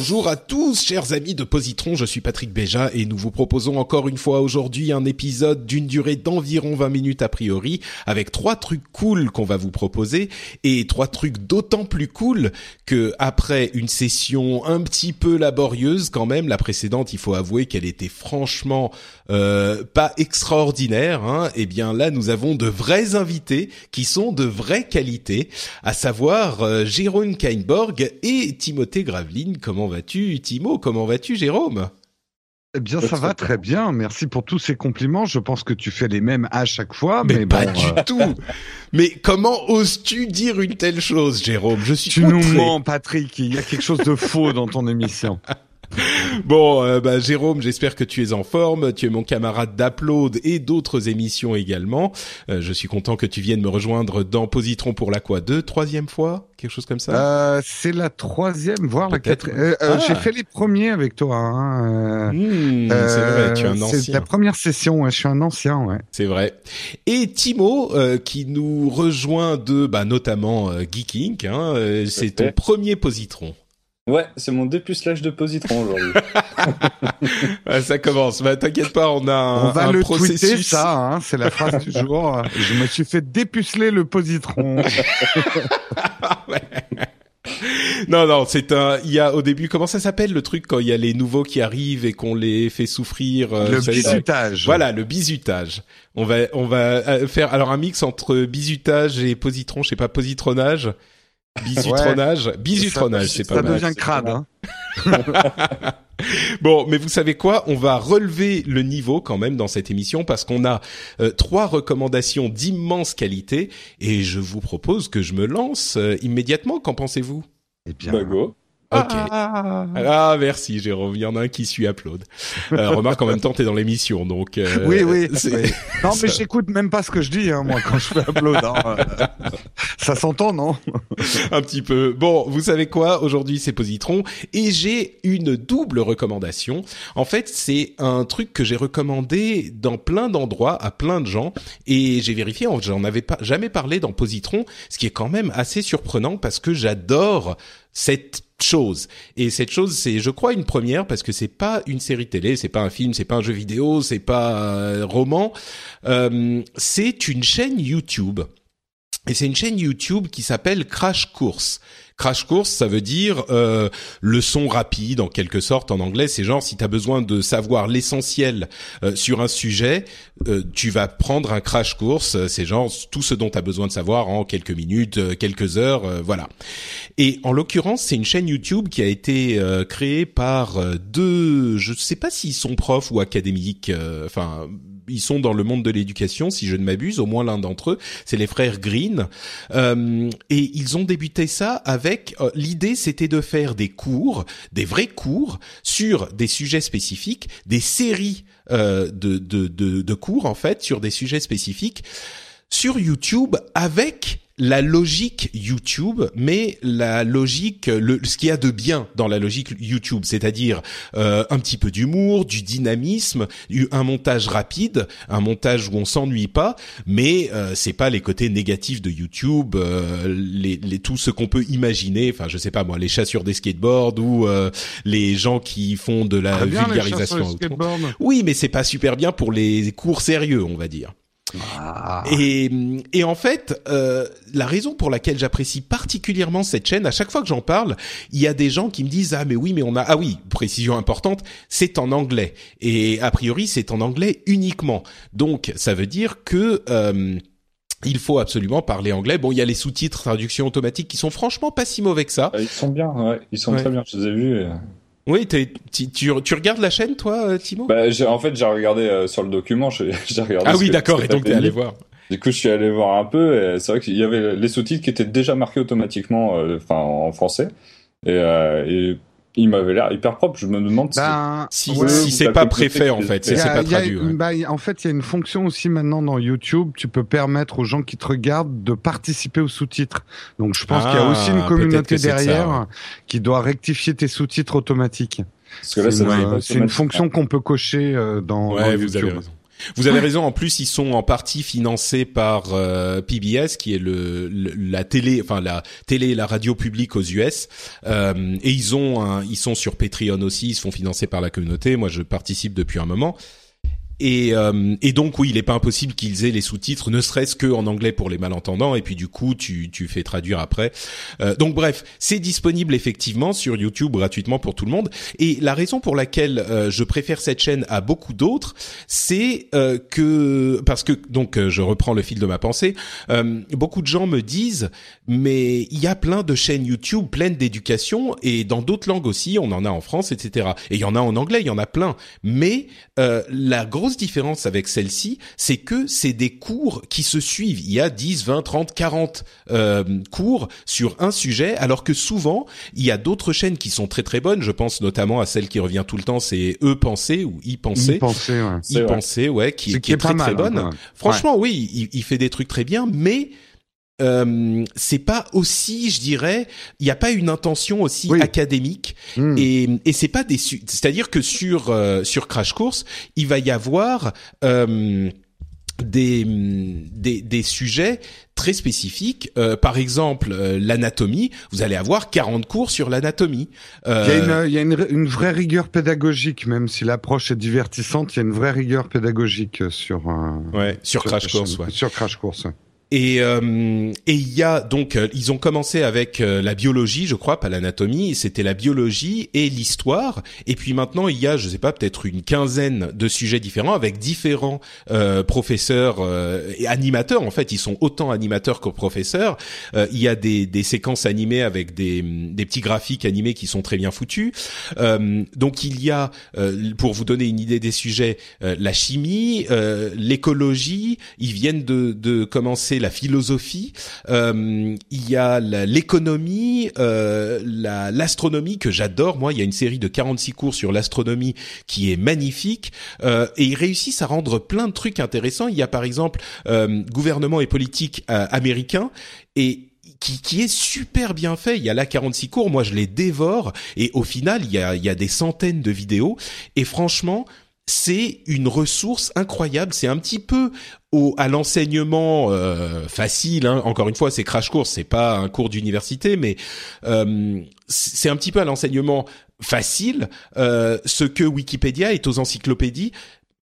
Bonjour à tous, chers amis de Positron, je suis Patrick Béja et nous vous proposons encore une fois aujourd'hui un épisode d'une durée d'environ 20 minutes a priori, avec trois trucs cool qu'on va vous proposer et trois trucs d'autant plus cool que après une session un petit peu laborieuse quand même, la précédente, il faut avouer qu'elle était franchement euh, pas extraordinaire, hein, et eh bien là nous avons de vrais invités qui sont de vraie qualité, à savoir euh, Jérôme Kainborg et Timothée Graveline. Comment vas-tu, Timo? Comment vas-tu, Jérôme? Eh bien, ça va très bien. Merci pour tous ces compliments. Je pense que tu fais les mêmes à chaque fois, mais, mais pas bon, du euh, tout. Mais comment oses-tu dire une telle chose, Jérôme? Je suis Tu nous mens, Patrick. Il y a quelque chose de faux dans ton émission. Bon, euh, bah, Jérôme, j'espère que tu es en forme. Tu es mon camarade d'Upload et d'autres émissions également. Euh, je suis content que tu viennes me rejoindre dans Positron pour la quoi Deux, troisième fois Quelque chose comme ça? Euh, c'est la troisième, voire la quatrième. Euh, euh, Ah. J'ai fait les premiers avec toi. Hein. euh, Hmm, C'est vrai, tu es un euh, C'est ancien. la première session. Ouais, je suis un ancien. Ouais. C'est vrai. Et Timo, euh, qui nous rejoint de, bah, notamment euh, Geeking, hein, euh, c'est ton premier positron. Ouais, c'est mon dépucelage de positron aujourd'hui. Ah, ça commence. Bah, t'inquiète pas, on a un, On va un le processus. tweeter, ça. Hein, c'est la phrase du jour. Je me suis fait dépuceler le positron. Ouais. Non, non, c'est un. Il y a au début, comment ça s'appelle le truc quand il y a les nouveaux qui arrivent et qu'on les fait souffrir. euh, le bisutage. Voilà, le bisutage. On va, on va euh, faire alors un mix entre bisutage et positron. Je sais pas, positronnage, bisutronnage, bisutronnage. C'est pas Ça mal. devient crade. Hein. Bon, mais vous savez quoi? On va relever le niveau quand même dans cette émission parce qu'on a euh, trois recommandations d'immense qualité et je vous propose que je me lance euh, immédiatement. Qu'en pensez-vous? Eh bien. bah go. Ok. Ah. Ah merci Jérôme, il y en a un qui suit upload. Euh, remarque en même temps t'es dans l'émission donc. euh, oui, oui. Non, mais j'écoute même pas ce que je dis, hein, moi, quand je fais upload. hein. Ça s'entend, non? Un petit peu. Bon, vous savez quoi? Aujourd'hui, c'est Positron et j'ai une double recommandation. En fait, c'est un truc que j'ai recommandé dans plein d'endroits à plein de gens et j'ai vérifié. J'en avais pas jamais parlé dans Positron, ce qui est quand même assez surprenant parce que j'adore cette chose. Et cette chose c'est je crois une première parce que c'est pas une série télé c'est pas un film c'est pas un jeu vidéo c'est pas un roman. Euh, c'est une chaîne YouTube. Et c'est une chaîne YouTube qui s'appelle Crash Course. Crash Course, ça veut dire euh, leçon rapide en quelque sorte en anglais. C'est genre si tu as besoin de savoir l'essentiel euh, sur un sujet, euh, tu vas prendre un Crash Course. Euh, C'est genre tout ce dont tu as besoin de savoir en quelques minutes, euh, quelques heures, euh, voilà. Et en l'occurrence, c'est une chaîne YouTube qui a été créée par deux, je sais pas s'ils sont profs ou académiques, enfin ils sont dans le monde de l'éducation, si je ne m'abuse, au moins l'un d'entre eux, c'est les frères Green, Euh, et ils ont débuté ça avec euh, l'idée, c'était de faire des cours, des vrais cours sur des sujets spécifiques, des séries euh, de, de, de, de cours en fait sur des sujets spécifiques sur YouTube avec la logique YouTube, mais la logique, le, ce qu'il y a de bien dans la logique YouTube, c'est-à-dire euh, un petit peu d'humour, du dynamisme, un montage rapide, un montage où on s'ennuie pas, mais euh, c'est pas les côtés négatifs de YouTube, euh, les, les tout ce qu'on peut imaginer. Enfin, je sais pas moi, les chats sur des skateboards ou euh, les gens qui font de la sur vulgarisation. Oui, mais c'est pas super bien pour les cours sérieux, on va dire. Ah. Et, et en fait, euh, la raison pour laquelle j'apprécie particulièrement cette chaîne, à chaque fois que j'en parle, il y a des gens qui me disent ah mais oui mais on a ah oui précision importante, c'est en anglais et a priori c'est en anglais uniquement. Donc ça veut dire que euh, il faut absolument parler anglais. Bon, il y a les sous-titres, traduction automatique qui sont franchement pas si mauvais que ça. Ils sont bien, ouais. Ils sont très bien. Je les ai vus. Oui, tu, tu, regardes la chaîne, toi, euh, Timo? Bah, En fait, j'ai regardé euh, sur le document. J'ai regardé. Ah oui, d'accord. Et donc, t'es allé voir. Du coup, je suis allé voir un peu. C'est vrai qu'il y avait les sous-titres qui étaient déjà marqués automatiquement, euh, en français. Et, et il m'avait l'air hyper propre. Je me demande ben, si, si, c'est pas préfet en fait, c'est pas traduit. Bah, en fait, il y a une fonction aussi maintenant dans YouTube. Tu peux permettre aux gens qui te regardent de participer aux sous-titres. Donc, je pense qu'il y a aussi une ah, communauté derrière qui doit rectifier tes sous-titres automatiques. C'est une, une, fonction qu'on peut cocher euh, dans, ouais, YouTube. Vous avez raison. Vous avez raison. En plus, ils sont en partie financés par euh, PBS, qui est le, la télé, enfin la télé et la radio publique aux US. Euh, et ils ont, un, ils sont sur Patreon aussi. Ils se font financer par la communauté. Moi, je participe depuis un moment. Et, euh, et, donc oui, il n'est pas impossible qu'ils aient les sous-titres, ne serait-ce que en anglais pour les malentendants, et puis du coup tu, tu fais traduire après. Euh, donc bref, c'est disponible effectivement sur YouTube gratuitement pour tout le monde. Et la raison pour laquelle euh, je préfère cette chaîne à beaucoup d'autres, c'est euh, que parce que donc euh, je reprends le fil de ma pensée, beaucoup de gens me disent mais il y a plein de chaînes YouTube pleines d'éducation et dans d'autres langues aussi, on en a en France, etc. Et il y en a en anglais, il y en a plein. Mais la grosse différence avec celle-ci, c'est que c'est des cours qui se suivent. Il y a 10, 20, 30, 40 cours sur un sujet, alors que souvent, il y a d'autres chaînes qui sont très très bonnes. Je pense notamment à celle qui revient tout le temps, c'est Eux penser ou Y penser. Y penser, ouais. Y penser, ouais, qui, est, très très bonne. Hein, Franchement, oui, il, il fait des trucs très bien, mais euh, c'est pas aussi, je dirais, il n'y a pas une intention aussi académique hmm. et, et c'est pas des, c'est-à-dire que sur euh, sur Crash Course, il va y avoir euh, des, des, des sujets très spécifiques. Euh, par exemple, euh, l'anatomie, vous allez avoir 40 cours sur l'anatomie. Euh... Il y a, une, il y a une, une, vraie rigueur pédagogique, même si l'approche est divertissante, il y a une vraie rigueur pédagogique sur, ouais, sur, Crash Course. Ouais. Sur Crash Course. Et euh, et il y a donc euh, ils ont commencé avec euh, la biologie, je crois, pas l'anatomie. C'était la biologie et l'histoire. Et puis maintenant il y a, je sais pas, peut-être une quinzaine de sujets différents avec différents euh, professeurs et animateurs. En fait, ils sont autant animateurs que professeurs. il y a des, des séquences animées avec des, des petits graphiques animés qui sont très bien foutus. donc il y a, pour vous donner une idée des sujets, la chimie, l'écologie. Ils viennent de, de commencer la philosophie, euh, il y a l'économie, euh, l'astronomie que j'adore. Moi, il y a une série de 46 cours sur l'astronomie qui est magnifique euh, et ils réussissent à rendre plein de trucs intéressants. Il y a par exemple gouvernement et politique américain et qui, qui, est super bien fait. Il y a là 46 cours, moi je les dévore et au final il y a, il y a des centaines de vidéos et franchement c'est une ressource incroyable. C'est un petit peu au, à l'enseignement euh, facile. Hein. Encore une fois, c'est crash course, c'est pas un cours d'université, mais euh, c'est un petit peu à l'enseignement facile euh, ce que Wikipédia est aux encyclopédies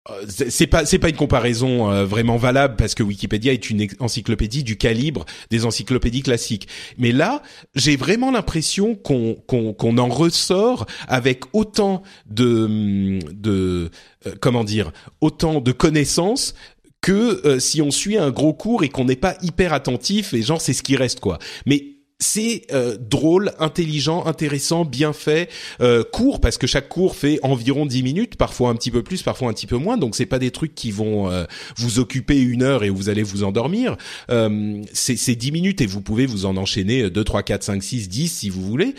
euh, c'est pas c'est pas une comparaison euh, vraiment valable parce que Wikipédia est une encyclopédie du calibre des encyclopédies classiques. Mais là, j'ai vraiment l'impression qu'on qu'on qu'on en ressort avec autant de de euh, comment dire, autant de connaissances que si on suit un gros cours et qu'on n'est pas hyper attentif et genre c'est ce qui reste quoi. Mais c'est euh, drôle, intelligent, intéressant, bien fait, euh, court parce que chaque cours fait environ 10 minutes, parfois un petit peu plus, parfois un petit peu moins. Donc c'est pas des trucs qui vont euh, vous occuper une heure et vous allez vous endormir. Euh, c'est 10 minutes et vous pouvez vous en enchaîner 2, 3, 4, 5, 6, 10 si vous voulez.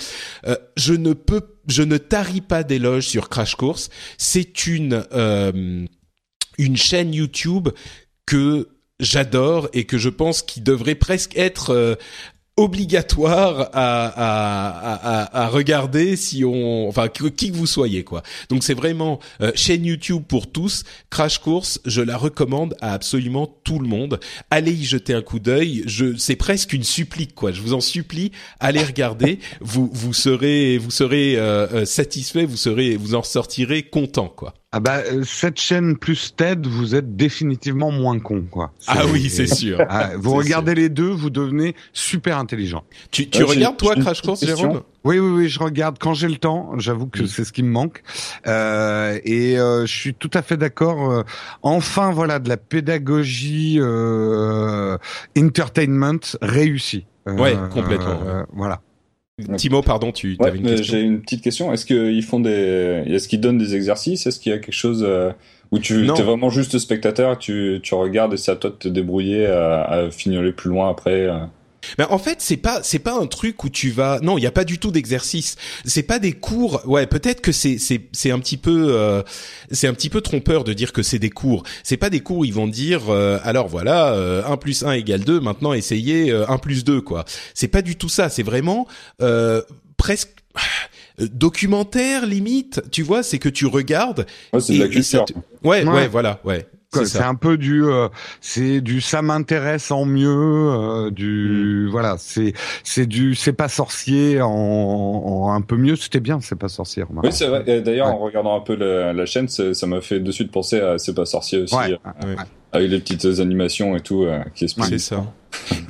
je ne peux, je ne tarie pas d'éloges sur Crash Course. C'est une une chaîne YouTube que j'adore et que je pense qu'il devrait presque être obligatoire à, à, à, à, regarder si on, enfin qui que vous soyez quoi. Donc c'est vraiment euh, chaîne YouTube pour tous. Crash Course, je la recommande à absolument tout le monde. Allez y jeter un coup d'œil. Je, c'est presque une supplique quoi. Je vous en supplie, allez regarder. vous vous serez vous serez euh, euh, satisfait, vous serez vous en sortirez content quoi. Ah bah euh, cette chaîne plus TED, vous êtes définitivement moins con quoi. Ah oui, c'est sûr. Ah, vous regardez les deux, vous devenez super intelligent. Tu, tu regardes toi Crash Course, Jérôme? Oui, oui, oui, je regarde quand j'ai le temps. J'avoue que c'est ce qui me manque. Euh, et euh, je suis tout à fait d'accord. Euh, enfin, voilà, de la pédagogie euh, entertainment réussie. ouais, complètement. Voilà. Timo, pardon, tu avais une question. J'ai une petite question. Est-ce qu'ils font des, est-ce qu'ils donnent des exercices? Est-ce qu'il y a quelque chose euh, où tu es vraiment juste spectateur, tu, tu regardes et c'est à toi de te débrouiller à, à fignoler plus loin après euh mais en fait, c'est pas c'est pas un truc où tu vas non, il y a pas du tout d'exercice. C'est pas des cours. Ouais, peut-être que c'est c'est c'est un petit peu euh, c'est un petit peu trompeur de dire que c'est des cours. C'est pas des cours où ils vont dire euh, alors voilà, euh, 1 plus 1 égale 2, maintenant essayez 1 euh, plus 2 quoi. C'est pas du tout ça, c'est vraiment presque documentaire limite, tu vois, c'est que tu regardes ouais, c'est de la culture. ouais, ouais, voilà, ouais. C'est un peu du, euh, c'est du, ça m'intéresse en mieux, euh, du, mm. voilà, c'est, c'est du, c'est pas sorcier en, en, un peu mieux. C'était bien, c'est pas sorcier. Oui, c'est vrai. D'ailleurs, en regardant un peu la, la chaîne, ça m'a fait de suite penser à c'est pas sorcier aussi, ouais. Euh, avec les petites animations et tout qui expliquent. C'est ça.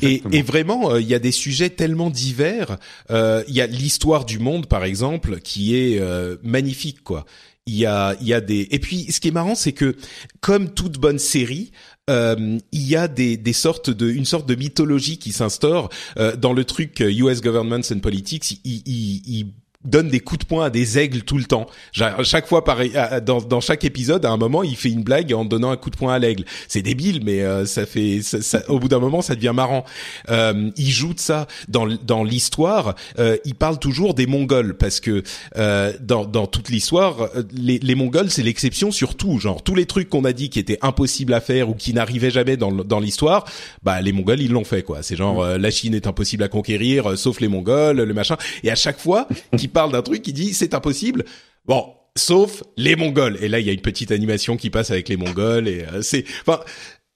Et, et, vraiment, il y a des sujets tellement divers. Il y a l'histoire du monde, par exemple, qui est magnifique, quoi il y a il y a des et puis ce qui est marrant c'est que comme toute bonne série euh, il y a des, des sortes de une sorte de mythologie qui s'instaure euh, dans le truc US euh, Governments and Politics. Il, il, il donne des coups de poing à des aigles tout le temps. Chaque fois, pareil, dans, dans chaque épisode, à un moment, il fait une blague en donnant un coup de poing à l'aigle. C'est débile, mais euh, ça fait, ça, ça, au bout d'un moment, ça devient marrant. Euh, il joue de ça dans dans l'histoire. Euh, il parle toujours des Mongols parce que euh, dans dans toute l'histoire, euh, les, les Mongols c'est l'exception sur tout. Genre tous les trucs qu'on a dit qui étaient impossibles à faire ou qui n'arrivaient jamais dans dans l'histoire, bah les Mongols ils l'ont fait quoi. C'est genre mm. la Chine est impossible à conquérir, sauf les Mongols, le machin. Et à chaque fois, parle d'un truc qui dit c'est impossible. Bon, sauf les Mongols. Et là, il y a une petite animation qui passe avec les Mongols et euh, c'est, enfin,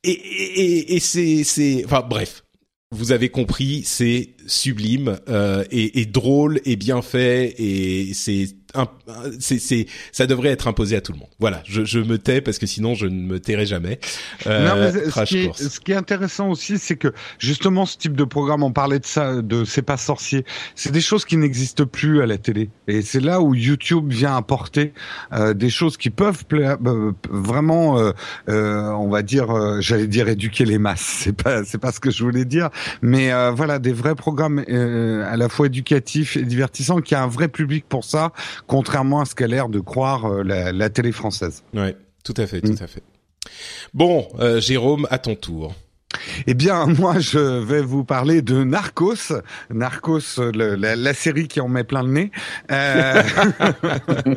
et, et, et c'est, c'est, enfin, bref. Vous avez compris, c'est sublime euh, et, et drôle et bien fait et c'est c'est, c'est, ça devrait être imposé à tout le monde. Voilà, je, je me tais parce que sinon je ne me tairai jamais. Euh, non, mais ce, qui est, ce, qui est, intéressant aussi, c'est que justement ce type de programme, on parlait de ça, de c'est pas sorcier, c'est des choses qui n'existent plus à la télé. Et c'est là où YouTube vient apporter euh, des choses qui peuvent euh, vraiment, euh, euh, on va dire, euh, j'allais dire éduquer les masses. C'est pas, c'est pas ce que je voulais dire, mais voilà, des vrais programmes à la fois éducatifs et divertissants, qui a un vrai public pour ça contrairement à ce qu'a l'air de croire euh, la, la, télé française. Ouais, tout à fait, tout mm. à fait. Bon, euh, Jérôme, à ton tour. Eh bien, moi, je vais vous parler de Narcos. Narcos, le, la, la, série qui en met plein le nez. Euh...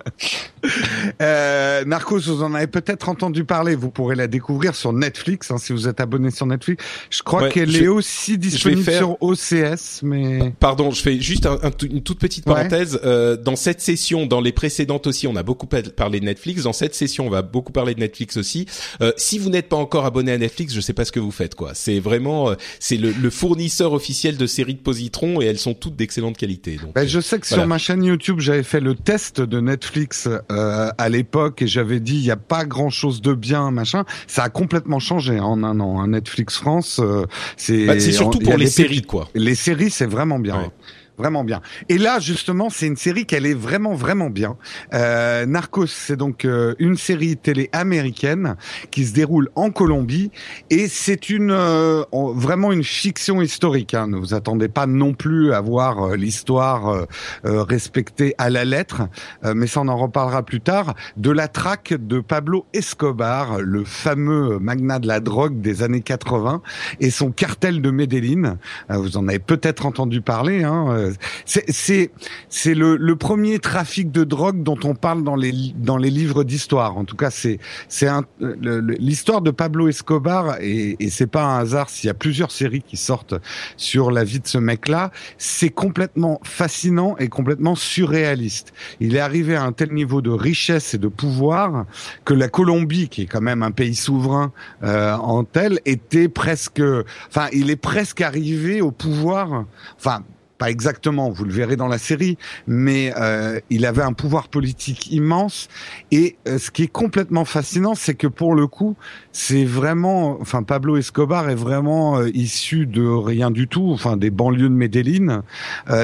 euh, Narcos, vous en avez peut-être entendu parler. Vous pourrez la découvrir sur Netflix, hein, si vous êtes abonné sur Netflix. Je crois ouais, qu'elle est aussi disponible faire... sur OCS, mais... Pardon, je fais juste un, un, une toute petite parenthèse. Ouais. Euh, dans cette session, dans les précédentes aussi, on a beaucoup parlé de Netflix. Dans cette session, on va beaucoup parler de Netflix aussi. Euh, si vous n'êtes pas encore abonné à Netflix, je sais pas ce que vous faites, quoi. C'est vraiment, euh, c'est le, le, fournisseur officiel de séries de positrons et elles sont toutes d'excellente qualité. Donc, ben, je sais que voilà. sur ma chaîne YouTube, j'avais fait le test de Netflix euh, à l'époque et j'avais dit il n'y a pas grand chose de bien, machin. Ça a complètement changé en un an. Hein. Netflix France, euh, c'est. Bah, c'est surtout pour les séries, quoi. Les séries, c'est vraiment bien. Ouais vraiment bien. Et là, justement, c'est une série qu'elle est vraiment, vraiment bien. Euh, Narcos, c'est donc euh, une série télé américaine qui se déroule en Colombie et c'est une euh, vraiment une fiction historique. Hein. Ne vous attendez pas non plus à voir euh, l'histoire euh, euh, respectée à la lettre, mais ça on en reparlera plus tard. De la traque de Pablo Escobar, le fameux magnat de la drogue des années 80, et son cartel de Medellin. vous en avez peut-être entendu parler. Hein, c'est le, le premier trafic de drogue dont on parle dans les dans les livres d'histoire. En tout cas, c'est c'est l'histoire de Pablo Escobar et, et c'est pas un hasard s'il y a plusieurs séries qui sortent sur la vie de ce mec-là. C'est complètement fascinant et complètement surréaliste. Il est arrivé à un tel niveau de richesse et de pouvoir que la Colombie, qui est quand même un pays souverain euh, en tel, était presque, enfin, il est presque arrivé au pouvoir, enfin pas exactement, vous le verrez dans la série, mais euh, il avait un pouvoir politique immense. Et euh, ce qui est complètement fascinant, c'est que pour le coup, c'est vraiment, enfin Pablo Escobar est vraiment euh, issu de rien du tout, enfin des banlieues de Medellin.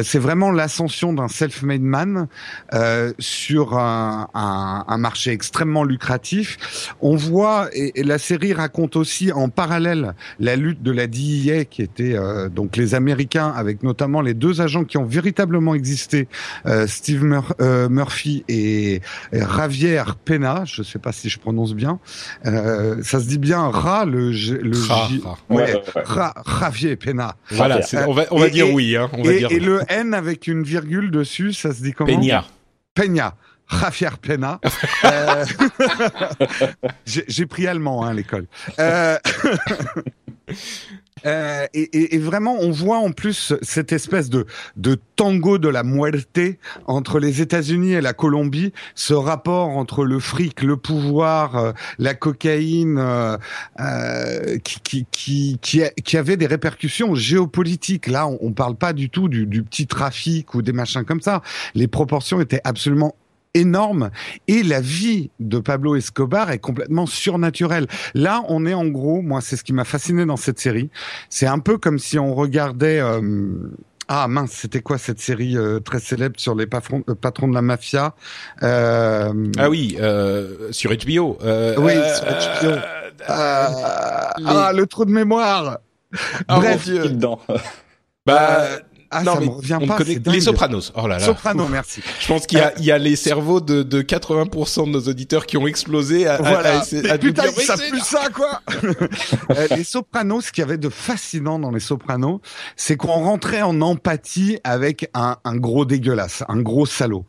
c'est vraiment l'ascension d'un self-made man sur un, un, un, marché extrêmement lucratif. On voit, et, la série raconte aussi en parallèle la lutte de la DIA, qui était donc les Américains, avec notamment les agents qui ont véritablement existé, euh, Steve euh, Murphy et, Javier Pena, je ne sais pas si je prononce bien. Euh, ça se dit bien Ra, le, le J... ouais, Javier Pena. Voilà, on va, on va dire oui. Hein, on va et, dire et le N avec une virgule dessus, ça se dit comment? Peña. Peña. Javier Pena. J'ai pris allemand hein, à l'école. Euh... Euh, et, vraiment, on voit en plus cette espèce de, de tango de la muerte entre les États-Unis et la Colombie, ce rapport entre le fric, le pouvoir, euh, la cocaïne, euh, euh, qui, qui, qui, qui, avait des répercussions géopolitiques. Là, on, on parle pas du tout du, du petit trafic ou des machins comme ça. Les proportions étaient absolument énorme et la vie de Pablo Escobar est complètement surnaturelle. Là, on est en gros, moi, c'est ce qui m'a fasciné dans cette série. C'est un peu comme si on regardait. Euh, ah mince, c'était quoi cette série euh, très célèbre sur les patrons, euh, patrons de la mafia euh... Ah oui, sur HBO. oui, sur HBO. Ah, le trou de mémoire. Ah, Bref, dedans? bah ah, non, ça me revient pas. les Sopranos. Oh là là. Sopranos, merci. Je pense qu'il y a, euh, y a les cerveaux de, de 80% de nos auditeurs qui ont explosé à, voilà. à, à, putain, ils savent plus ça, quoi. Euh, les Sopranos, ce qu'il y avait de fascinant dans les Sopranos, c'est qu'on rentrait en empathie avec un, un gros dégueulasse, un gros salaud.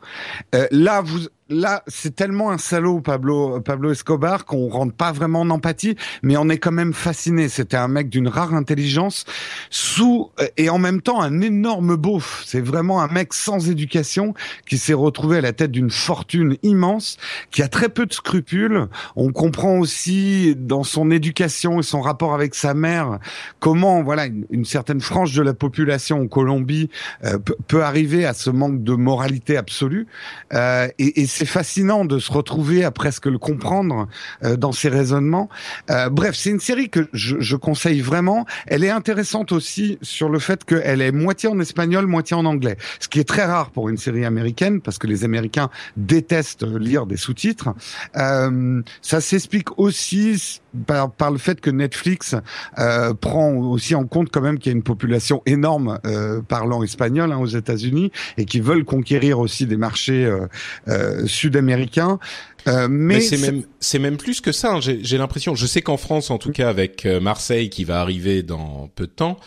Euh, là, vous, là, c'est tellement un salaud, Pablo, Pablo Escobar, qu'on rentre pas vraiment en empathie, mais on est quand même fasciné. C'était un mec d'une rare intelligence, sous euh, et en même temps un énorme beauf. C'est vraiment un mec sans éducation qui s'est retrouvé à la tête d'une fortune immense, qui a très peu de scrupules. On comprend aussi dans son éducation et son rapport avec sa mère comment, voilà, une, certaine frange de la population en Colombie euh, peut, arriver à ce manque de moralité absolue. Euh, et, et c'est fascinant de se retrouver à presque le comprendre euh, dans ses raisonnements. Euh, bref, c'est une série que je, je, conseille vraiment. Elle est intéressante aussi sur le fait qu'elle est moitié en espagnol, moitié en anglais, ce qui est très rare pour une série américaine parce que les Américains détestent lire des sous-titres. Euh, ça s'explique aussi par, par, le fait que Netflix euh, prend aussi en compte quand même qu'il y a une population énorme euh, parlant espagnol hein, aux États-Unis et qui veulent conquérir aussi des marchés euh, euh sud-américains. Euh, mais, c'est même c'est même plus que ça. Hein. J'ai l'impression. Je sais qu'en France, en tout cas avec euh, Marseille qui va arriver dans peu de temps,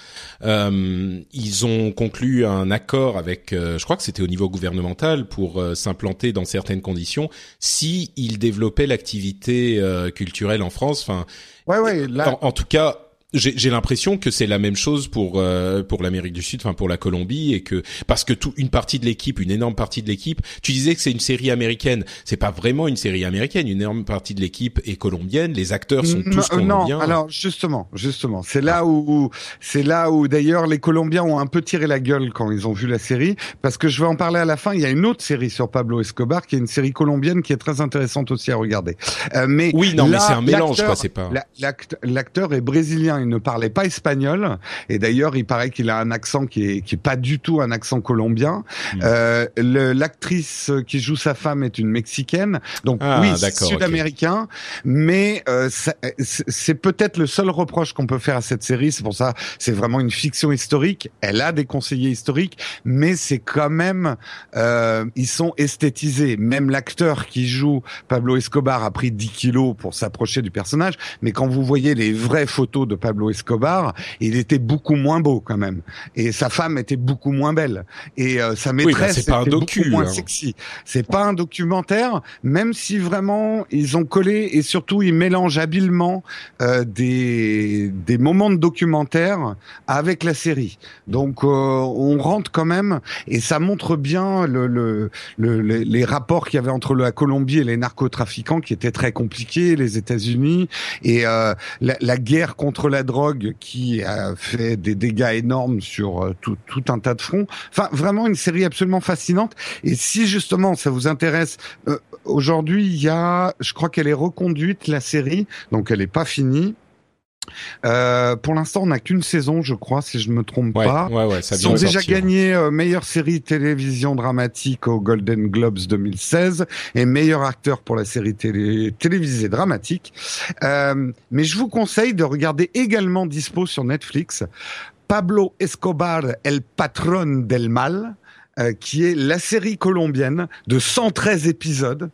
euh, ils ont conclu un accord avec. Euh, je crois que c'était au niveau gouvernemental pour s'implanter dans certaines conditions si ils développaient l'activité culturelle en France. Enfin, ouais, ouais. Là... en, tout cas, j'ai l'impression que c'est la même chose pour euh, pour l'Amérique du Sud, enfin pour la Colombie, et que parce que tout une partie de l'équipe, une énorme partie de l'équipe, tu disais que c'est une série américaine, c'est pas vraiment une série américaine, une énorme partie de l'équipe est colombienne, les acteurs sont tous colombiens. Non, alors justement, justement, c'est là où c'est là où d'ailleurs les Colombiens ont un peu tiré la gueule quand ils ont vu la série, parce que je vais en parler à la fin. Il y a une autre série sur Pablo Escobar qui est une série colombienne qui est très intéressante aussi à regarder. Euh, mais oui, non, mais c'est un mélange, quoi, c'est pas. L'acteur est brésilien il ne parlait pas espagnol. Et d'ailleurs, il paraît qu'il a un accent qui est, qui est pas du tout un accent colombien. Hmm. Euh, L'actrice qui joue sa femme est une mexicaine. Donc ah, oui, sud-américain. Mais euh, c'est peut-être le seul reproche qu'on peut faire à cette série. C'est pour ça, c'est vraiment une fiction historique. Elle a des conseillers historiques, mais c'est quand même, euh, ils sont esthétisés. Même l'acteur qui joue Pablo Escobar a pris 10 kilos pour s'approcher du personnage. Mais quand vous voyez les vraies photos de Pablo Escobar, il était beaucoup moins beau quand même, et sa femme était beaucoup moins belle, et euh, sa bah, maîtresse était beaucoup moins hein. sexy. C'est pas un documentaire, même si vraiment ils ont collé et surtout ils mélangent habilement euh, des des moments de documentaire avec la série. Donc euh, on rentre quand même et ça montre bien le, le, le les rapports qu'il y avait entre la Colombie et les narcotrafiquants qui étaient très compliqués, les États-Unis et la, la guerre contre la la drogue qui a fait des dégâts énormes sur euh, tout, un tas de fronts. Enfin, vraiment une série absolument fascinante. Et si justement ça vous intéresse, euh, aujourd'hui il y a, je crois qu'elle est reconduite la série, donc elle n'est pas finie. Euh, pour l'instant, on n'a qu'une saison, je crois, si je me trompe pas. Ouais, ouais, ça Ils ont déjà gagné euh, meilleure série télévision dramatique au Golden Globes 2016 et meilleur acteur pour la série télé télévisée dramatique. Euh, mais je vous conseille de regarder également dispo sur Netflix Pablo Escobar, el patron del mal, euh, qui est la série colombienne de 113 épisodes.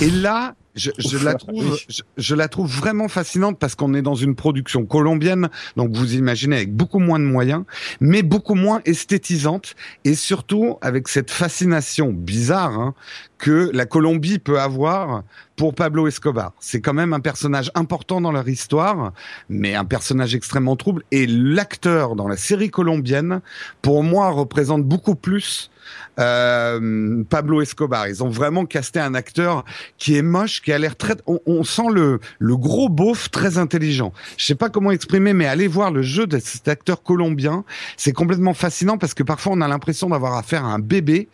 Et là, je, je la trouve, je, la trouve vraiment fascinante parce qu'on est dans une production colombienne, donc vous imaginez avec beaucoup moins de moyens, mais beaucoup moins esthétisante et surtout avec cette fascination bizarre hein, que la Colombie peut avoir pour Pablo Escobar. C'est quand même un personnage important dans leur histoire, mais un personnage extrêmement trouble. Et l'acteur dans la série colombienne, pour moi, représente beaucoup plus euh, Pablo Escobar. Ils ont vraiment casté un acteur qui est moche, qui a l'air très. On, sent le le gros beauf très intelligent. Je sais pas comment exprimer, mais allez voir le jeu de cet acteur colombien. C'est complètement fascinant parce que parfois on a l'impression d'avoir affaire à un bébé.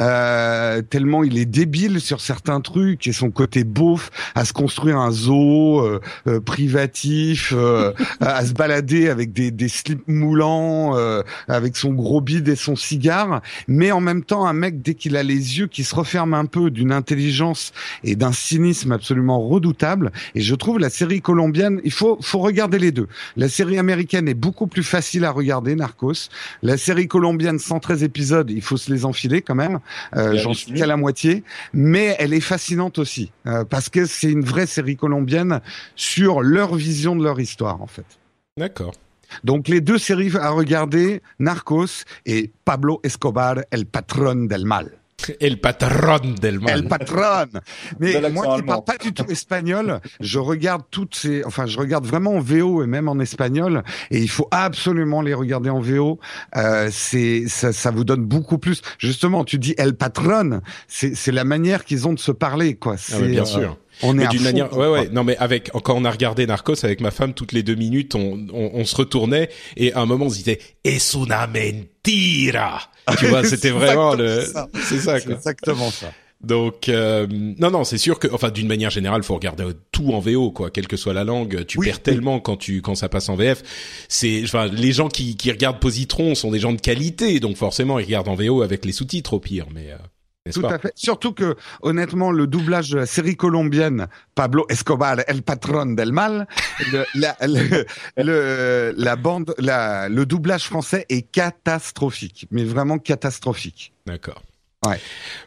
Euh, tellement il est débile sur certains trucs et son côté beauf à se construire un zoo euh, euh privatif, euh, à se balader avec des, des slips moulants, avec son gros bide et son cigare, mais en même temps un mec dès qu'il a les yeux qui se referment un peu d'une intelligence et d'un cynisme absolument redoutable. Et je trouve la série colombienne, il faut faut regarder les deux. La série américaine est beaucoup plus facile à regarder, Narcos. La série colombienne 113 épisodes, il faut se les enfiler quand même. Euh, j'en suis qu'à la moitié, mais elle est fascinante aussi euh, parce que c'est une vraie série colombienne sur leur vision de leur histoire en fait. D'accord. Donc les deux séries à regarder, Narcos et Pablo Escobar, El Patron del Mal. El patron del mal. El patron. Mais moi qui parle pas du tout espagnol, je regarde toutes ces, enfin, je regarde vraiment en VO et même en espagnol. Et il faut absolument les regarder en VO. Euh, c'est, ça, ça, vous donne beaucoup plus. Justement, tu dis El patron, c'est, c'est la manière qu'ils ont de se parler, quoi. Ah bien sûr. On est d'une manière, ouais, ouais. Non, mais avec quand on a regardé Narcos avec ma femme, toutes les deux minutes, on, on, on se retournait et à un moment on se disait "Es una mentira". Tu vois, c'était vraiment le. C'est ça. C'est exactement ça. Donc euh, non non c'est sûr que enfin d'une manière générale faut regarder tout en VO quoi quelle que soit la langue tu perds tellement quand tu quand ça passe en VF c'est enfin les gens qui qui regardent Positron sont des gens de qualité donc forcément ils regardent en VO avec les sous-titres au pire mais euh, tout à fait. Surtout que, honnêtement, le doublage de la série colombienne Pablo Escobar, El Patron del Mal, le, la, le, la bande, la, le doublage français est catastrophique, mais vraiment catastrophique. D'accord. Ouais.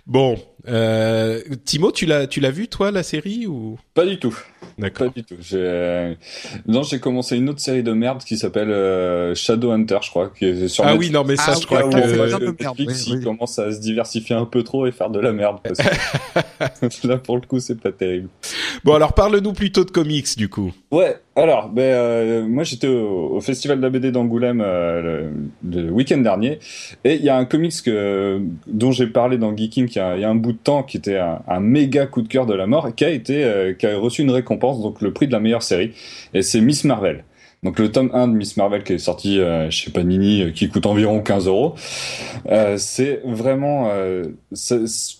Bon, euh, Timo, tu l'as, tu l'as vu toi la série ou? Pas du tout. D'accord. Pas du tout. J'ai... Non, j'ai commencé une autre série de merde qui s'appelle euh, Shadowhunter, je crois, qui est sur Ah oui, non, mais ça, ah, je crois ouais, que ouais, Netflix, oui, oui. il commence à se diversifier un peu trop et faire de la merde. Parce que là, pour le coup, c'est pas terrible. bon, alors parle-nous plutôt de comics du coup. Ouais. Alors, ben, euh, moi, j'étais au, au festival de d'Angoulême euh, le, le week-end dernier, et il y a un comics que dont j'ai parlé dans Geeking il y, a, y a un bout de temps, qui était un, un méga coup de cœur de la mort, et qui a été, euh, qui a reçu une récompense, donc le prix de la meilleure série, et c'est Miss Marvel. Donc le tome 1 de Miss Marvel qui est sorti euh, chez Panini, euh, qui coûte environ 15 euros, euh, c'est vraiment, euh,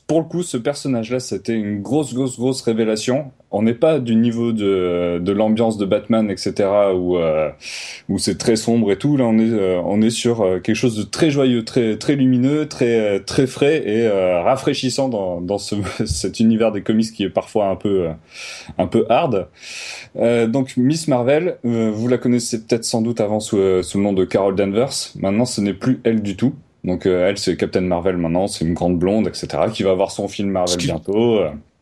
pour le coup, ce personnage-là, c'était une grosse, grosse, grosse révélation. On n'est pas du niveau de, de l'ambiance de Batman, etc., où, euh, où c'est très sombre et tout. Là, on est, euh, on est sur euh, quelque chose de très joyeux, très, très lumineux, très, euh, très frais et euh, rafraîchissant dans, dans ce, cet univers des comics qui est parfois un peu, euh, un peu hard. Euh, donc Miss Marvel, euh, vous la connaissez peut-être sans doute avant sous, sous le nom de Carol Danvers. Maintenant, ce n'est plus elle du tout. Donc euh, elle, c'est Captain Marvel maintenant, c'est une grande blonde, etc., qui va avoir son film Marvel bientôt.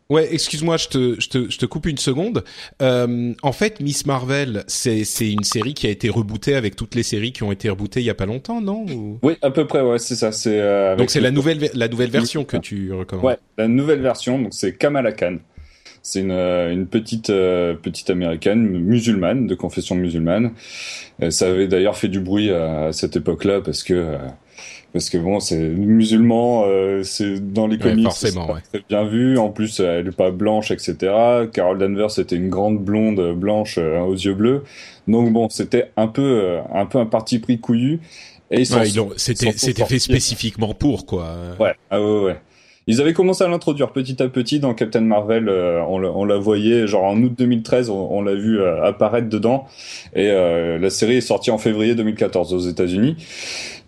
Ouais, excuse-moi, je te, je te, je te coupe une seconde. Euh, en fait, Miss Marvel, c'est, c'est une série qui a été rebootée avec toutes les séries qui ont été rebootées il y a pas longtemps, non Ou- Oui, à peu près, ouais, c'est ça. C'est euh, Donc c'est la nouvelle, la nouvelle version que tu recommandes. Ouais, la nouvelle version, donc c'est Kamala Khan. C'est une, euh, une petite euh, petite américaine musulmane de confession musulmane. Euh, ça avait d'ailleurs fait du bruit à, à cette époque-là parce que euh, parce que bon, c'est musulman, euh, c'est dans les comics, forcément, c'est bien vu. En plus, elle est pas blanche, etc. Carol Danvers c'était une grande blonde blanche euh, aux yeux bleus, donc bon, c'était un peu, euh, un peu un parti pris couillu. Et ils c'était, c'était fait spécifiquement pour quoi. Ouais, ah ouais, ouais. Ils avaient commencé à l'introduire petit à petit dans Captain Marvel. on, la voyait genre en août 2013, on, l'a vu apparaître dedans. Et la série est sortie en février 2014 aux États-Unis.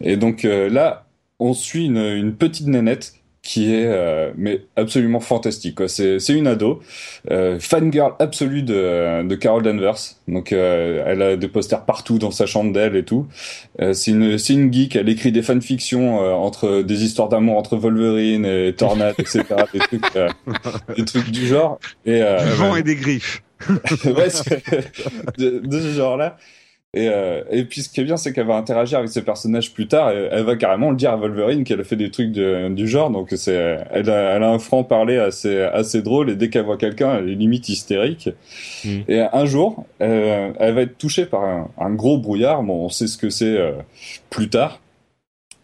Et donc euh, là, on suit une, une petite nénette qui est euh, mais absolument fantastique. Quoi. C'est, c'est une ado, euh, fangirl absolue de, de Carol Danvers. Donc euh, elle a des posters partout dans sa chambre d'elle et tout. Euh, c'est une c'est une geek. Elle écrit des fanfictions entre des histoires d'amour entre Wolverine et Tornade, etc. des trucs des trucs du genre. Et du vent et des griffes. ouais, de, de ce genre-là. Et, euh, et puis ce qui est bien, c'est qu'elle va interagir avec ses personnages plus tard. Et elle va carrément le dire à Wolverine qu'elle a fait des trucs du genre. Donc c'est, elle a, elle a un franc parler assez, assez drôle. Et dès qu'elle voit quelqu'un, elle est limite hystérique. Mm. Et un jour, euh, elle va être touchée par un, un, gros brouillard. Bon, on sait ce que c'est euh, plus tard.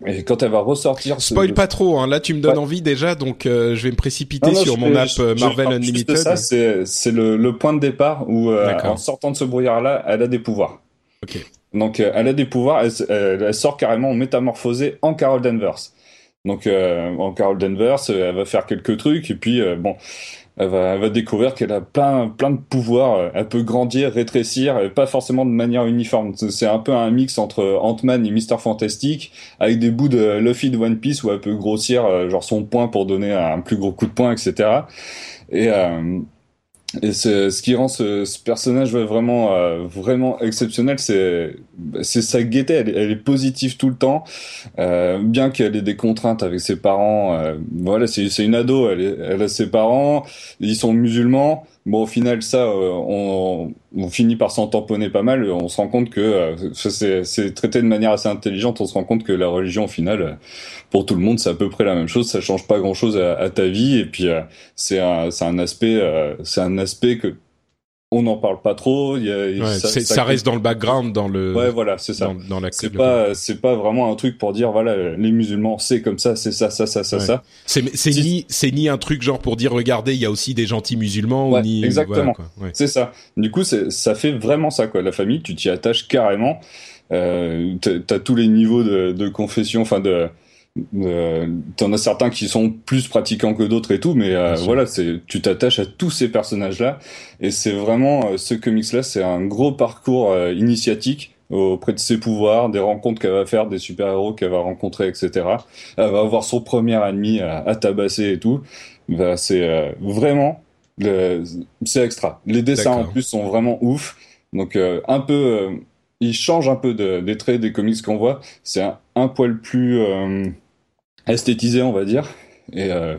Et quand elle va ressortir, spoil pas trop. Hein. Là, tu me donnes envie déjà, donc euh, je vais me précipiter sur mon app Marvel Unlimited. Ça, c'est, c'est le, le, point de départ où, en sortant de ce brouillard-là, elle a des pouvoirs. Donc euh, elle a des pouvoirs, elle, sort carrément métamorphosée en Carol Danvers. Donc euh, en Carol Danvers, euh, elle va faire quelques trucs et puis bon, elle va, elle va découvrir qu'elle a plein plein de pouvoirs. Elle peut grandir, rétrécir, pas forcément de manière uniforme. C'est un peu un mix entre Ant-Man et Mister Fantastic, avec des bouts de Luffy de One Piece où elle peut grossir genre son poing pour donner un plus gros coup de poing, etc. Et et ce qui rend ce, ce personnage vraiment euh, vraiment exceptionnel, c'est sa gaieté. Elle, elle, est positive tout le temps, euh, bien qu'elle ait des contraintes avec ses parents. Euh, voilà, c'est c'est une ado. Elle, est, elle a ses parents, ils sont musulmans. Bon, au final, ça, euh, on, on finit par s'en tamponner pas mal. On se rend compte que euh, c'est traité de manière assez intelligente. On se rend compte que la religion, au final, pour tout le monde, c'est à peu près la même chose. Ça change pas grand-chose à, à, ta vie. Et puis, euh, c'est un, un aspect, c'est un aspect que on n'en parle pas trop. Y a, ça, ça, reste dans le background, dans le. Ouais, voilà, c'est ça. Dans, la c'est pas, c'est pas vraiment un truc pour dire voilà, les musulmans, c'est comme ça, c'est ça, ça, ça, ça, ça. C'est, c'est ni, c'est ni un truc genre pour dire regardez, il y a aussi des gentils musulmans. Ouais, ni, exactement. c'est ça. Du coup, ça fait vraiment ça quoi. La famille, tu t'y attaches carrément. Euh, t'as tous les niveaux de, de confession, enfin de euh, T'en as certains qui sont plus pratiquants que d'autres et tout, mais euh, voilà, c'est tu t'attaches à tous ces personnages-là et c'est vraiment euh, ce comics-là, c'est un gros parcours euh, initiatique auprès de ses pouvoirs, des rencontres qu'elle va faire, des super-héros qu'elle va rencontrer, etc. Elle va avoir son premier ennemi à, tabasser et tout. Bah, c'est vraiment c'est extra. Les dessins en plus sont vraiment ouf. Donc un peu, il change un peu de, des traits des comics qu'on voit. C'est un, un, poil plus esthétisé, on va dire. Et euh,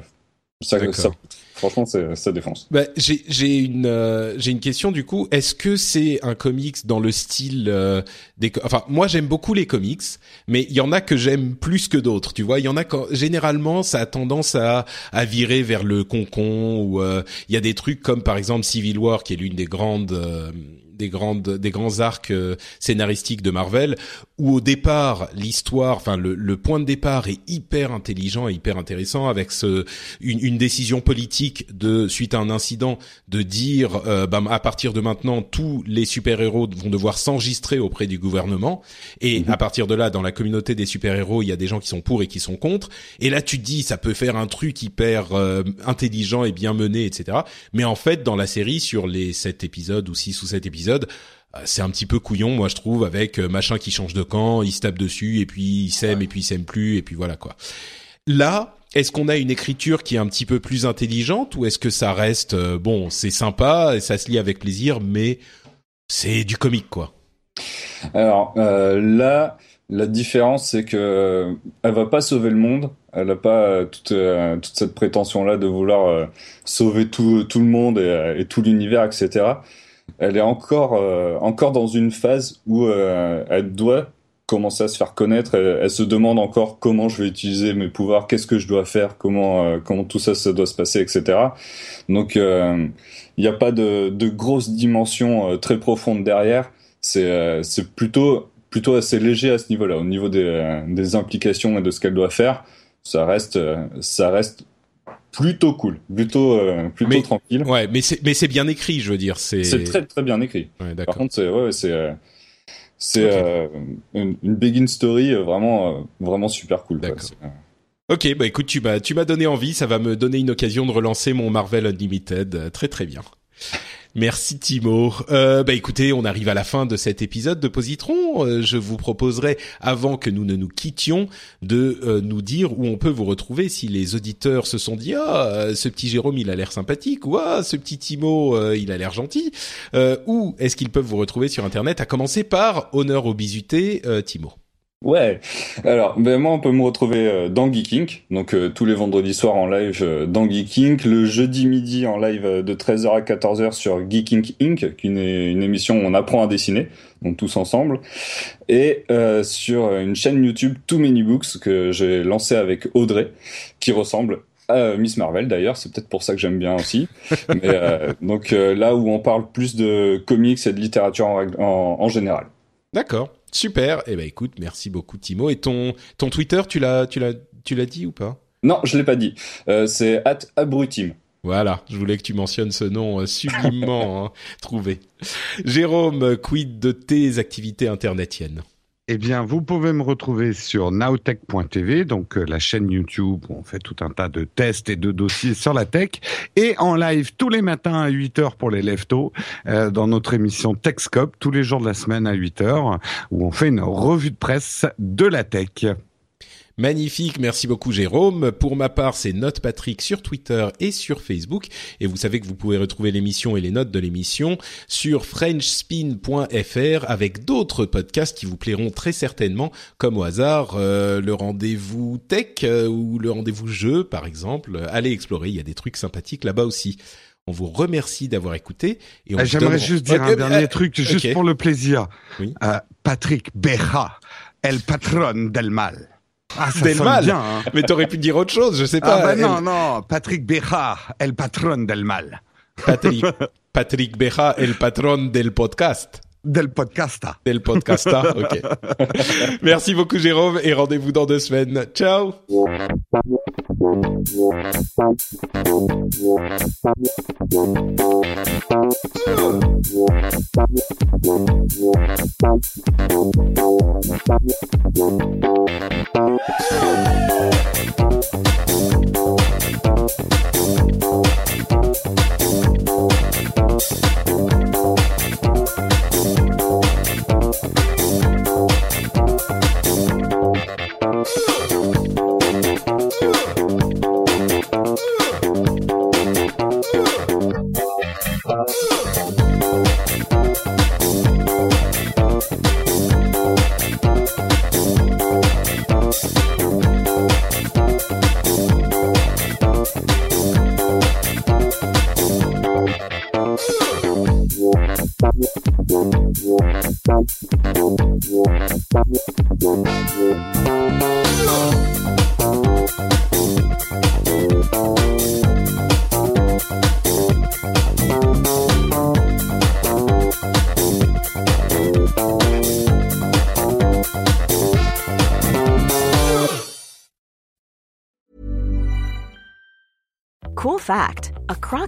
ça, ça, franchement, ça défonce. Bah, j'ai une euh, j'ai une question du coup. Est-ce que c'est un comics dans le style euh, des enfin moi j'aime beaucoup les comics, mais il y en a que j'aime plus que d'autres. Tu vois, il y en a quand généralement ça a tendance à à virer vers le concon ou euh, il y a des trucs comme par exemple Civil War qui est l'une des grandes des grandes des grands arcs euh, scénaristiques de Marvel où au départ l'histoire enfin le, le, point de départ est hyper intelligent et hyper intéressant avec ce une, une décision politique de suite à un incident de dire euh, bah, à partir de maintenant tous les super-héros vont devoir s'enregistrer auprès du gouvernement. Et mhm. à partir de là dans la communauté des super-héros il y a des gens qui sont pour et qui sont contre. Et là tu te dis ça peut faire un truc hyper euh, intelligent et bien mené etc mais en fait dans la série sur les sept épisodes ou six ou sept épisodes c'est un petit peu couillon, moi je trouve, avec euh, machin qui change de camp, il se tape dessus et puis il s'aime et puis il s'aime plus et puis voilà quoi. Là, est-ce qu'on a une écriture qui est un petit peu plus intelligente ou est-ce que ça reste euh, bon, c'est sympa et ça se lit avec plaisir, mais c'est du comique quoi? Alors là, la différence c'est que elle va pas sauver le monde, elle a pas toute, cette prétention là de vouloir sauver tout, le monde et tout l'univers, etc elle est encore euh, encore dans une phase où euh, elle doit commencer à se faire connaître. Elle, se demande encore comment je vais utiliser mes pouvoirs, qu'est-ce que je dois faire, comment euh, comment tout ça, ça doit se passer, etc. Donc il n'y a pas de, de grosses dimensions très profondes derrière. C'est c'est plutôt plutôt assez léger à ce niveau-là. Au niveau des, des implications et de ce qu'elle doit faire, ça reste, ça reste plutôt cool, plutôt, plutôt tranquille. Ouais, mais c'est, mais c'est bien écrit, je veux dire. C'est, c'est très, très bien écrit. Par contre, c'est, ouais, c'est, c'est une, une begin story vraiment, vraiment super cool. Quoi. Ok, bah écoute, tu m'as tu m'as donné envie, ça va me donner une occasion de relancer mon Marvel Unlimited, euh, très très bien. Merci Timo. Euh, bah écoutez, on arrive à la fin de cet épisode de Positron. Euh, je vous proposerai, avant que nous ne nous quittions, de euh, nous dire où on peut vous retrouver si les auditeurs se sont dit ah ce petit Jérôme il a l'air sympathique ou ah ce petit Timo il a l'air gentil. où est-ce qu'ils peuvent vous retrouver sur Internet À commencer par honneur au bisuté, Timo. Ouais. Alors, ben moi, on peut me retrouver euh, dans Geeking, donc euh, tous les vendredis soirs en live euh, dans Geeking, le jeudi midi en live de 13h à 14h sur Geeking Inc, qui est une émission où on apprend à dessiner, donc tous ensemble, et sur une chaîne YouTube Too Many Books que j'ai lancé avec Audrey, qui ressemble à Miss Marvel d'ailleurs, c'est peut-être pour ça que j'aime bien aussi. Mais, donc là où on parle plus de comics et de littérature en, en général. D'accord. Super. Eh ben écoute, merci beaucoup Timo. Et ton ton Twitter, tu l'as tu l'as tu l'as dit ou pas? Non, je l'ai pas dit. Euh, c'est @abrutim. Voilà, je voulais que tu mentionnes ce nom euh, sublimement hein, trouvé. Jérôme, quid de tes activités internetiennes eh bien, vous pouvez me retrouver sur nowtech.tv, donc euh, la chaîne YouTube où on fait tout un tas de tests et de dossiers sur la tech, et en live tous les matins à 8h pour les leftos, euh, dans notre émission TechScope, tous les jours de la semaine à 8h, où on fait une revue de presse de la tech. Magnifique, merci beaucoup Jérôme. Pour ma part, c'est Note Patrick sur Twitter et sur Facebook. Et vous savez que vous pouvez retrouver l'émission et les notes de l'émission sur frenchspin.fr avec d'autres podcasts qui vous plairont très certainement, comme au hasard euh, le rendez-vous tech euh, ou le rendez-vous jeu par exemple. Allez explorer, il y a des trucs sympathiques là-bas aussi. On vous remercie d'avoir écouté. Et ah, J'aimerais juste dire un dernier truc, juste pour le plaisir. Oui. Euh, Patrick Berra, el patron del mal. Ah, ça del mal. Bien, hein. Mais t'aurais pu dire autre chose, je sais pas. Ah bah non, non, Patrick Beja, el patron del mal. Patrick, Patrick Beja, el patron del podcast. Del podcasta. Del podcasta, ok. Merci beaucoup Jérôme et rendez-vous dans deux semaines. Ciao